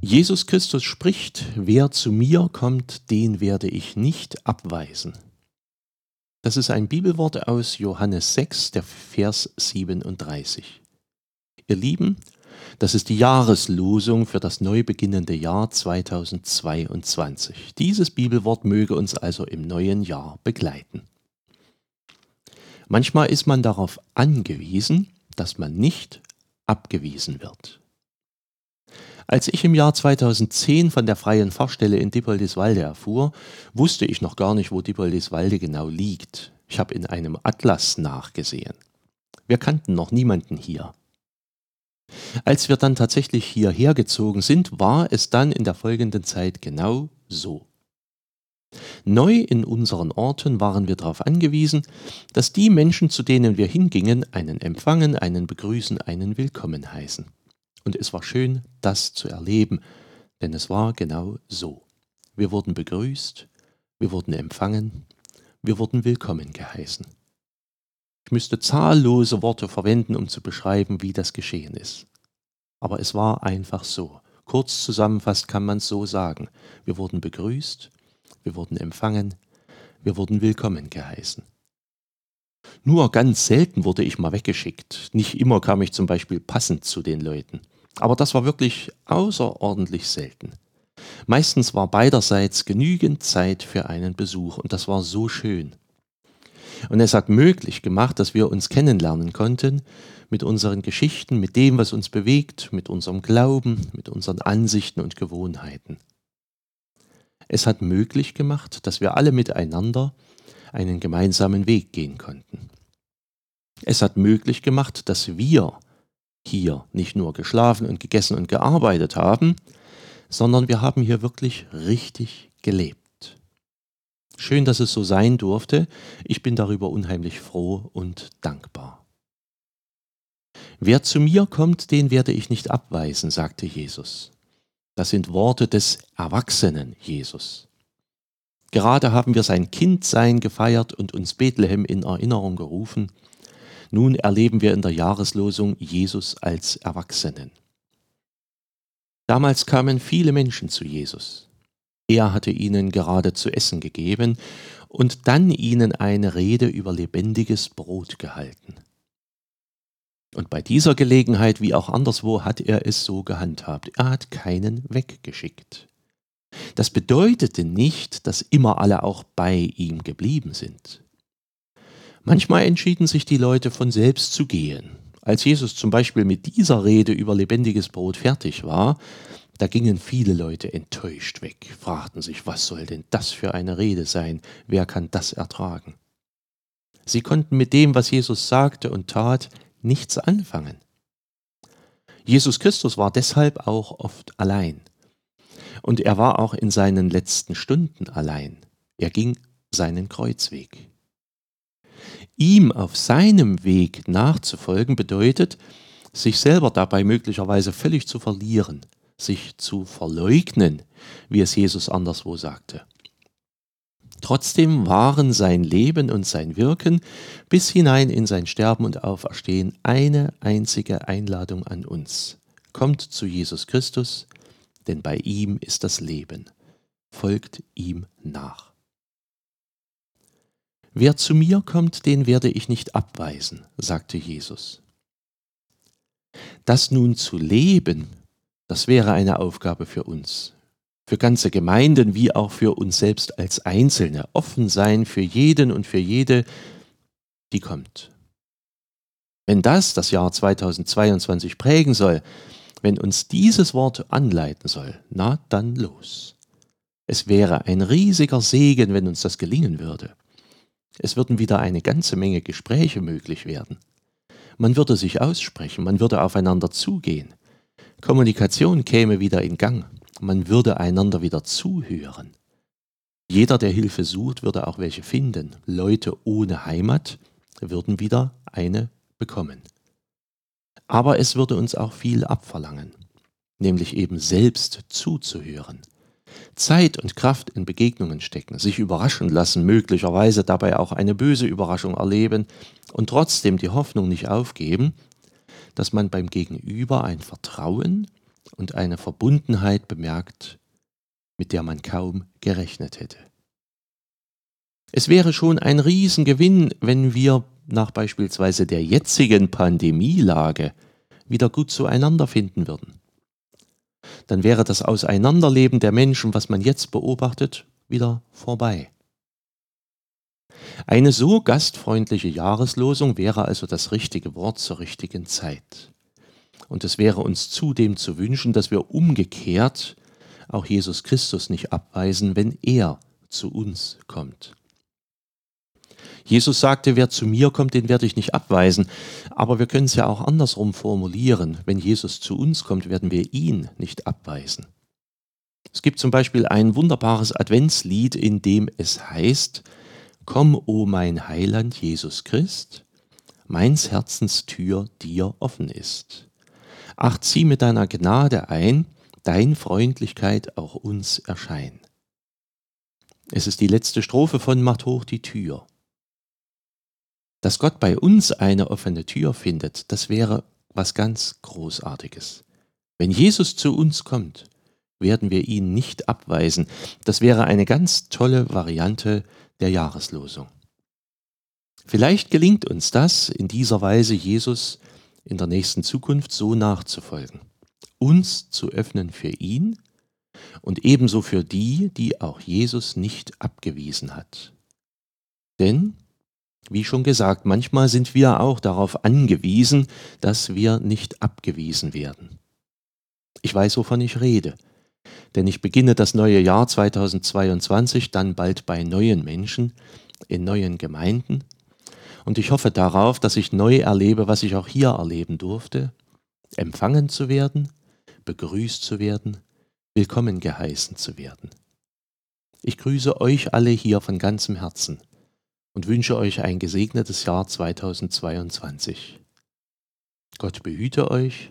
Jesus Christus spricht, wer zu mir kommt, den werde ich nicht abweisen. Das ist ein Bibelwort aus Johannes 6, der Vers 37. Ihr Lieben, das ist die Jahreslosung für das neu beginnende Jahr 2022. Dieses Bibelwort möge uns also im neuen Jahr begleiten. Manchmal ist man darauf angewiesen, dass man nicht abgewiesen wird. Als ich im Jahr 2010 von der freien Fahrstelle in Dippoldiswalde erfuhr, wusste ich noch gar nicht, wo Dippoldiswalde genau liegt. Ich habe in einem Atlas nachgesehen. Wir kannten noch niemanden hier. Als wir dann tatsächlich hierher gezogen sind, war es dann in der folgenden Zeit genau so. Neu in unseren Orten waren wir darauf angewiesen, dass die Menschen, zu denen wir hingingen, einen empfangen, einen begrüßen, einen willkommen heißen. Und es war schön, das zu erleben, denn es war genau so. Wir wurden begrüßt, wir wurden empfangen, wir wurden willkommen geheißen. Ich müsste zahllose Worte verwenden, um zu beschreiben, wie das geschehen ist. Aber es war einfach so. Kurz zusammenfasst kann man es so sagen. Wir wurden begrüßt, wir wurden empfangen, wir wurden willkommen geheißen. Nur ganz selten wurde ich mal weggeschickt. Nicht immer kam ich zum Beispiel passend zu den Leuten. Aber das war wirklich außerordentlich selten. Meistens war beiderseits genügend Zeit für einen Besuch und das war so schön. Und es hat möglich gemacht, dass wir uns kennenlernen konnten mit unseren Geschichten, mit dem, was uns bewegt, mit unserem Glauben, mit unseren Ansichten und Gewohnheiten. Es hat möglich gemacht, dass wir alle miteinander einen gemeinsamen Weg gehen konnten. Es hat möglich gemacht, dass wir hier nicht nur geschlafen und gegessen und gearbeitet haben, sondern wir haben hier wirklich richtig gelebt. Schön, dass es so sein durfte. Ich bin darüber unheimlich froh und dankbar. Wer zu mir kommt, den werde ich nicht abweisen, sagte Jesus. Das sind Worte des erwachsenen Jesus. Gerade haben wir sein Kindsein gefeiert und uns Bethlehem in Erinnerung gerufen. Nun erleben wir in der Jahreslosung Jesus als Erwachsenen. Damals kamen viele Menschen zu Jesus. Er hatte ihnen gerade zu essen gegeben und dann ihnen eine Rede über lebendiges Brot gehalten. Und bei dieser Gelegenheit wie auch anderswo hat er es so gehandhabt. Er hat keinen weggeschickt. Das bedeutete nicht, dass immer alle auch bei ihm geblieben sind. Manchmal entschieden sich die Leute von selbst zu gehen. Als Jesus zum Beispiel mit dieser Rede über lebendiges Brot fertig war, da gingen viele Leute enttäuscht weg, fragten sich, was soll denn das für eine Rede sein, wer kann das ertragen? Sie konnten mit dem, was Jesus sagte und tat, nichts anfangen. Jesus Christus war deshalb auch oft allein. Und er war auch in seinen letzten Stunden allein. Er ging seinen Kreuzweg. Ihm auf seinem Weg nachzufolgen bedeutet, sich selber dabei möglicherweise völlig zu verlieren, sich zu verleugnen, wie es Jesus anderswo sagte. Trotzdem waren sein Leben und sein Wirken bis hinein in sein Sterben und Auferstehen eine einzige Einladung an uns. Kommt zu Jesus Christus, denn bei ihm ist das Leben. Folgt ihm nach. Wer zu mir kommt, den werde ich nicht abweisen, sagte Jesus. Das nun zu leben, das wäre eine Aufgabe für uns, für ganze Gemeinden wie auch für uns selbst als Einzelne, offen sein für jeden und für jede, die kommt. Wenn das das Jahr 2022 prägen soll, wenn uns dieses Wort anleiten soll, na dann los. Es wäre ein riesiger Segen, wenn uns das gelingen würde. Es würden wieder eine ganze Menge Gespräche möglich werden. Man würde sich aussprechen, man würde aufeinander zugehen. Kommunikation käme wieder in Gang. Man würde einander wieder zuhören. Jeder, der Hilfe sucht, würde auch welche finden. Leute ohne Heimat würden wieder eine bekommen. Aber es würde uns auch viel abverlangen, nämlich eben selbst zuzuhören. Zeit und Kraft in Begegnungen stecken, sich überraschen lassen, möglicherweise dabei auch eine böse Überraschung erleben und trotzdem die Hoffnung nicht aufgeben, dass man beim Gegenüber ein Vertrauen und eine Verbundenheit bemerkt, mit der man kaum gerechnet hätte. Es wäre schon ein Riesengewinn, wenn wir nach beispielsweise der jetzigen Pandemielage wieder gut zueinander finden würden. Dann wäre das Auseinanderleben der Menschen, was man jetzt beobachtet, wieder vorbei. Eine so gastfreundliche Jahreslosung wäre also das richtige Wort zur richtigen Zeit. Und es wäre uns zudem zu wünschen, dass wir umgekehrt auch Jesus Christus nicht abweisen, wenn er zu uns kommt. Jesus sagte, wer zu mir kommt, den werde ich nicht abweisen. Aber wir können es ja auch andersrum formulieren. Wenn Jesus zu uns kommt, werden wir ihn nicht abweisen. Es gibt zum Beispiel ein wunderbares Adventslied, in dem es heißt, Komm, o mein Heiland Jesus Christ, meins Herzens Tür dir offen ist. Ach, zieh mit deiner Gnade ein, dein Freundlichkeit auch uns erschein. Es ist die letzte Strophe von Macht hoch die Tür. Dass Gott bei uns eine offene Tür findet, das wäre was ganz Großartiges. Wenn Jesus zu uns kommt, werden wir ihn nicht abweisen. Das wäre eine ganz tolle Variante der Jahreslosung. Vielleicht gelingt uns das, in dieser Weise Jesus in der nächsten Zukunft so nachzufolgen, uns zu öffnen für ihn und ebenso für die, die auch Jesus nicht abgewiesen hat. Denn wie schon gesagt, manchmal sind wir auch darauf angewiesen, dass wir nicht abgewiesen werden. Ich weiß, wovon ich rede, denn ich beginne das neue Jahr 2022 dann bald bei neuen Menschen, in neuen Gemeinden, und ich hoffe darauf, dass ich neu erlebe, was ich auch hier erleben durfte, empfangen zu werden, begrüßt zu werden, willkommen geheißen zu werden. Ich grüße euch alle hier von ganzem Herzen und wünsche euch ein gesegnetes Jahr 2022. Gott behüte euch,